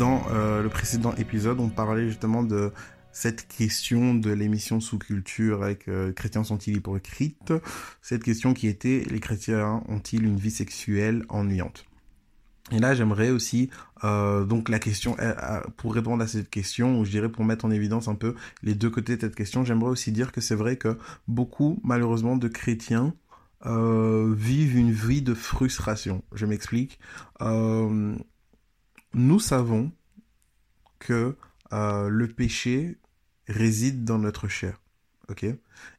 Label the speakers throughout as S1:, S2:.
S1: dans euh, le précédent épisode, on parlait justement de cette question de l'émission sous culture avec euh, sont-ils hypocrites? Cette question qui était les chrétiens ont-ils une vie sexuelle ennuyante? Et là, j'aimerais aussi, euh, donc la question, pour répondre à cette question, ou je dirais pour mettre en évidence un peu les deux côtés de cette question, j'aimerais aussi dire que c'est vrai que beaucoup, malheureusement, de chrétiens euh, vivent une vie de frustration. Je m'explique. Euh, nous savons que euh, le péché réside dans notre chair. Ok?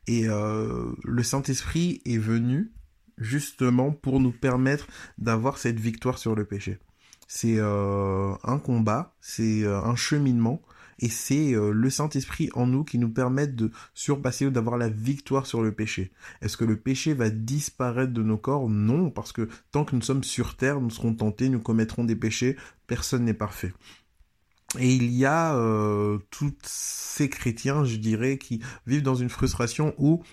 S1: Et euh, le Saint-Esprit est venu justement pour nous permettre d'avoir cette victoire sur le péché. C'est euh, un combat, c'est un cheminement, et c'est euh, le Saint-Esprit en nous qui nous permet de surpasser ou d'avoir la victoire sur le péché. Est-ce que le péché va disparaître de nos corps? Non, parce que tant que nous sommes sur terre, nous serons tentés, nous commettrons des péchés, personne n'est parfait. Et il y a euh, tous ces chrétiens, je dirais, qui vivent dans une frustration où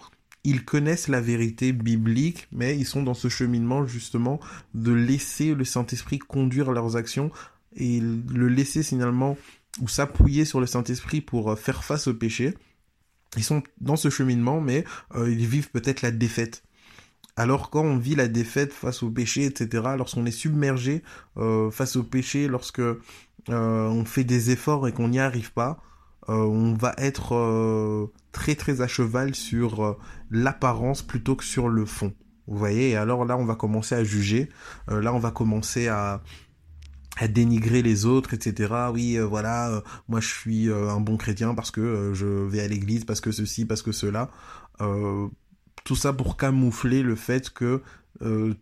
S1: ils connaissent la vérité biblique, mais ils sont dans ce cheminement justement de laisser le Saint-Esprit conduire leurs actions et le laisser finalement ou s'appuyer sur le Saint-Esprit pour euh, faire face au péché. Ils sont dans ce cheminement, mais euh, ils vivent peut-être la défaite. Alors quand on vit la défaite face au péché, etc., lorsqu'on est submergé euh, face au péché, lorsque on fait des efforts et qu'on n'y arrive pas, on va être très très à cheval sur l'apparence plutôt que sur le fond. Vous voyez, et alors là on va commencer à juger, là on va commencer à, à dénigrer les autres, etc. Oui, euh, voilà, euh, moi je suis euh, un bon chrétien parce que je vais à l'église, parce que ceci, parce que cela. tout ça pour camoufler le fait que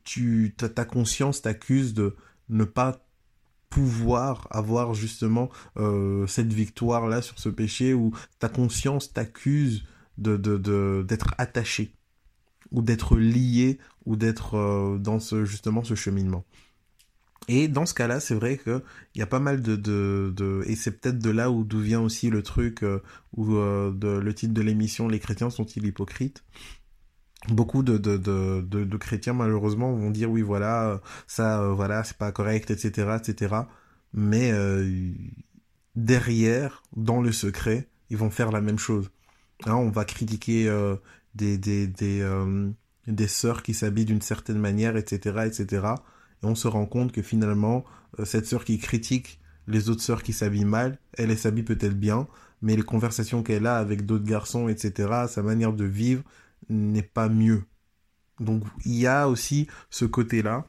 S1: tu, ta, conscience t'accuse de ne pas pouvoir avoir justement cette victoire là sur ce péché ou ta conscience t'accuse de d'être de, d'être attaché ou d'être lié ou d'être dans ce justement ce cheminement. Et dans ce cas-là, c'est vrai qu'il y a pas mal de... de, de et c'est peut-être de là où d'où vient aussi le truc, euh, euh, le titre de l'émission, Les chrétiens sont-ils hypocrites? Beaucoup de, de, de, de, chrétiens, malheureusement, vont dire, oui, voilà, ça, euh, voilà, c'est pas correct, etc., etc. Mais euh, derrière, dans le secret, ils vont faire la même chose. Hein, on va critiquer euh, des, des, des, euh, des sœurs qui s'habillent d'une certaine manière, etc., etc., on se rend compte que finalement, euh, cette sœur qui critique les autres sœurs qui s'habillent mal, elle, elle s'habille peut-être bien, mais les conversations qu'elle a avec d'autres garçons, etc., sa manière de vivre n'est pas mieux. Donc il y a aussi ce côté-là,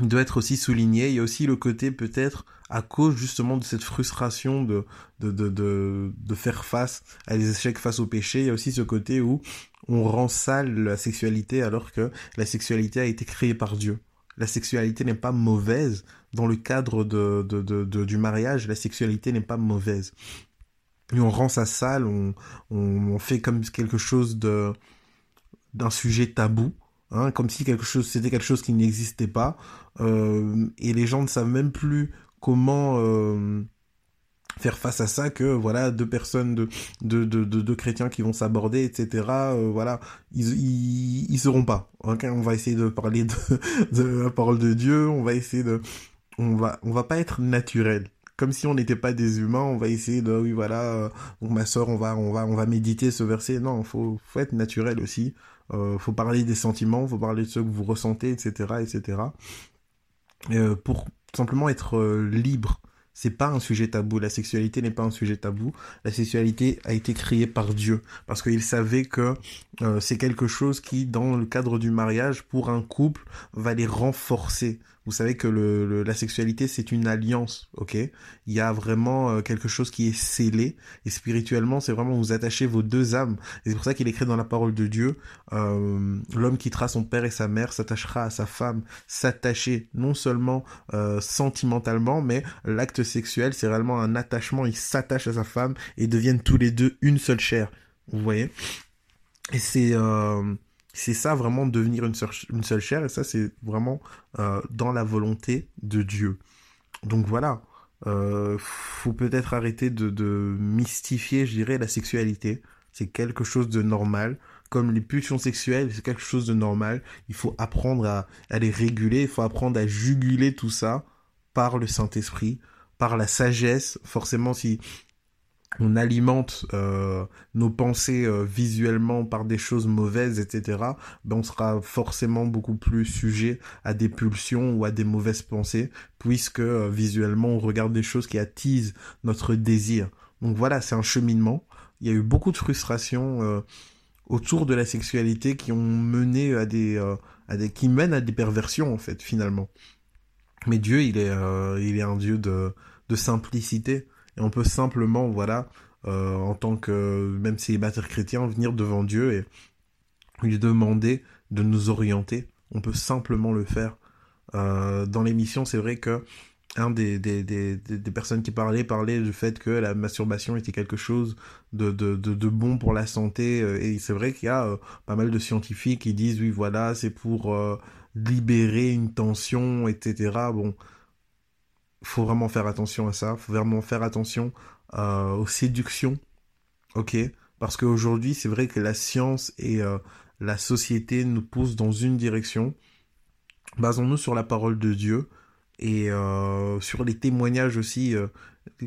S1: il doit être aussi souligné. Il y a aussi le côté peut-être à cause justement de cette frustration de, de, de, de, de faire face à des échecs face au péché. Il y a aussi ce côté où on rend sale la sexualité alors que la sexualité a été créée par Dieu la sexualité n'est pas mauvaise. Dans le cadre du mariage, la sexualité n'est pas mauvaise. Et on rend ça sale, on, fait comme quelque chose d'un sujet tabou, hein, comme si quelque chose c'était quelque chose qui n'existait pas, euh, et les gens ne savent même plus comment euh, faire face à ça que voilà deux personnes de de de de, chrétiens qui vont s'aborder etc euh, voilà. Ils, ils seront pas on va essayer de parler de la parole de Dieu on va essayer de on va on va pas être naturel. Comme si on n'était pas des humains on va essayer de oui voilà euh, ma sœur on va on va on va méditer ce verset. Non faut faut être naturel aussi. Euh, faut parler des sentiments faut parler de ce que vous ressentez etc etc euh, pour simplement être libre c'est pas un sujet tabou. La sexualité n'est pas un sujet tabou. La sexualité a été créée par Dieu parce qu'il savait que euh, c'est quelque chose qui, dans le cadre du mariage, pour un couple, va les renforcer. Vous savez que la sexualité c'est une alliance, ok? Il y a vraiment euh, quelque chose qui est scellé et spirituellement c'est vraiment vous attachez vos deux âmes. Et c'est pour ça qu'il écrit dans la parole de Dieu euh, l'homme quittera son père et sa mère, s'attachera à sa femme, s'attacher non seulement euh, sentimentalement, mais l'acte sexuel c'est réellement un attachement. Il s'attache à sa femme et deviennent tous les deux une seule chair. Vous voyez? Et c'est c'est ça vraiment devenir une seule, une seule chair et ça c'est vraiment euh, dans la volonté de Dieu. Donc voilà, euh, faut peut-être arrêter de, de mystifier, je dirais, la sexualité. C'est quelque chose de normal. Comme les pulsions sexuelles, c'est quelque chose de normal. Il faut apprendre à, à les réguler, il faut apprendre à juguler tout ça par le Saint-Esprit, par la sagesse. Forcément, si on alimente euh, nos pensées euh, visuellement par des choses mauvaises, etc., ben on sera forcément beaucoup plus sujet à des pulsions ou à des mauvaises pensées, puisque euh, visuellement on regarde des choses qui attisent notre désir. Donc voilà, c'est un cheminement. Il y a eu beaucoup de frustrations autour de la sexualité qui ont mené à des, à des, qui mènent à des perversions en fait finalement. Mais Dieu, il est, il est un Dieu de, de simplicité. On peut simplement, voilà, euh, en tant que même célibataire chrétien, venir devant Dieu et lui demander de nous orienter. On peut simplement le faire. Euh, dans l'émission, c'est vrai que des, personnes qui parlaient parlait du fait que la masturbation était quelque chose de, bon pour la santé. Euh, et c'est vrai qu'il y a pas mal de scientifiques qui disent oui voilà c'est pour libérer une tension, etc. Bon, faut vraiment faire attention à ça, faut vraiment faire attention euh, aux séductions, ok? Parce qu'aujourd'hui, c'est vrai que la science et euh, la société nous poussent dans une direction. Basons-nous sur la parole de Dieu et euh, sur les témoignages aussi.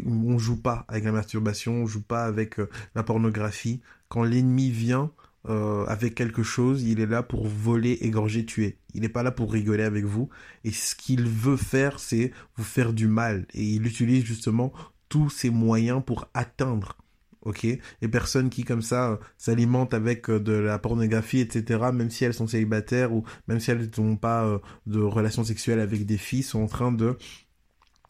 S1: on joue pas avec la masturbation, on joue pas avec la pornographie. Quand l'ennemi vient, euh, avec quelque chose, il est là pour voler, égorger, tuer. Il n'est pas là pour rigoler avec vous. Et ce qu'il veut faire, c'est vous faire du mal. Et il utilise justement tous ses moyens pour atteindre. Ok? Les personnes qui, comme ça, euh, s'alimentent avec euh, de la pornographie, etc., même si elles sont célibataires ou même si elles n'ont pas de relations sexuelles avec des filles, sont en train de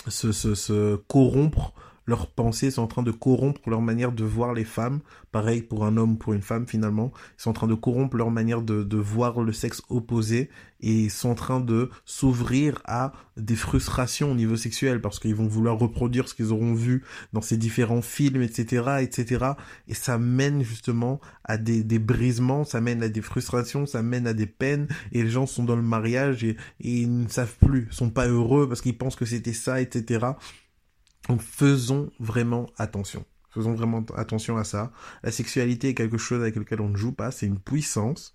S1: se, corrompre leurs pensées sont en train de corrompre leur manière de voir les femmes. Pareil pour un homme, pour une femme finalement. Ils sont en train de corrompre leur manière de, de voir le sexe opposé et ils sont en train de s'ouvrir à des frustrations au niveau sexuel parce qu'ils vont vouloir reproduire ce qu'ils auront vu dans ces différents films, etc., etc. Et ça mène justement à des, des brisements, ça mène à des frustrations, ça mène à des peines et les gens sont dans le mariage et, et ils ne savent plus, sont pas heureux parce qu'ils pensent que c'était ça, etc. Donc faisons vraiment attention. Faisons vraiment attention à ça. La sexualité est quelque chose avec lequel on ne joue pas, c'est une puissance.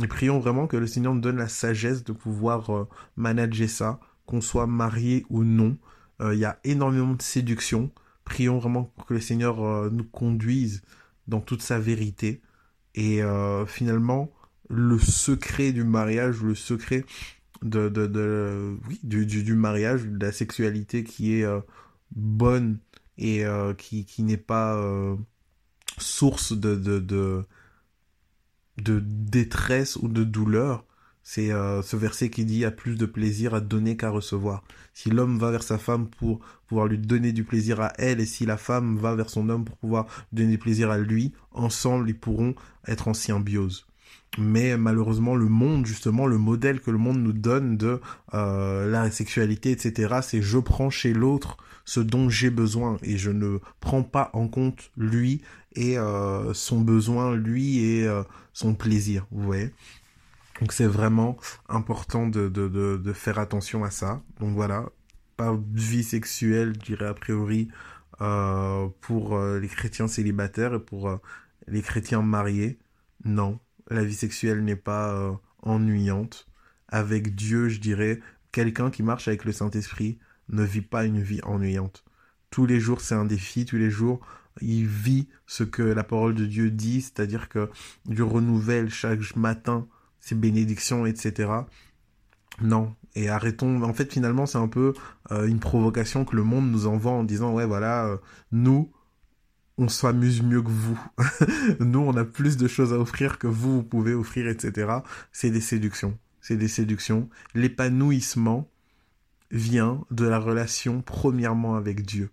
S1: Et prions vraiment que le Seigneur nous donne la sagesse de pouvoir euh, manager ça, qu'on soit marié ou non. Euh, il y a énormément de séduction. Prions vraiment que le Seigneur euh, nous conduise dans toute sa vérité. Et finalement, le secret du mariage, le secret du, mariage, de la sexualité qui est bonne et euh, qui, qui n'est pas euh, source de, de, de, de, détresse ou de douleur. C'est euh, ce verset qui dit a plus de plaisir à donner qu'à recevoir. Si l'homme va vers sa femme pour pouvoir lui donner du plaisir à elle, et si la femme va vers son homme pour pouvoir donner du plaisir à lui, ensemble ils pourront être en symbiose. Mais malheureusement, le monde, justement, le modèle que le monde nous donne de la sexualité, etc., c'est je prends chez l'autre ce dont j'ai besoin et je ne prends pas en compte lui et euh, son besoin, lui et euh, son plaisir, vous voyez. Donc c'est vraiment important de, de, de, de, faire attention à ça. Donc voilà, pas vie sexuelle, je dirais a priori, euh, pour euh, les chrétiens célibataires et pour euh, les chrétiens mariés. Non, la vie sexuelle n'est pas ennuyante. Avec Dieu, je dirais, quelqu'un qui marche avec le Saint-Esprit ne vit pas une vie ennuyante. Tous les jours, c'est un défi, tous les jours, il vit ce que la parole de Dieu dit, c'est-à-dire que Dieu renouvelle chaque matin ses bénédictions, etc. Non. Et arrêtons. En fait, finalement, c'est un peu euh, une provocation que le monde nous envoie en disant, ouais, voilà, euh, nous, on s'amuse mieux que vous. nous, on a plus de choses à offrir que vous, vous pouvez offrir, etc. C'est des séductions. C'est des séductions. L'épanouissement, vient de la relation premièrement avec Dieu.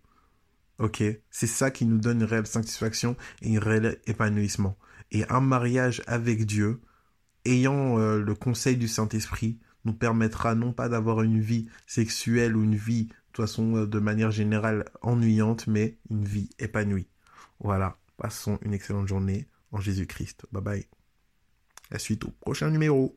S1: Ok? C'est ça qui nous donne une réelle satisfaction et un réel épanouissement. Et un mariage avec Dieu, ayant euh, le conseil du Saint-Esprit, nous permettra non pas d'avoir une vie sexuelle ou une vie, de toute façon, euh, de manière générale, ennuyante, mais une vie épanouie. Voilà. Passons une excellente journée en Jésus-Christ. Bye bye. La suite au prochain numéro.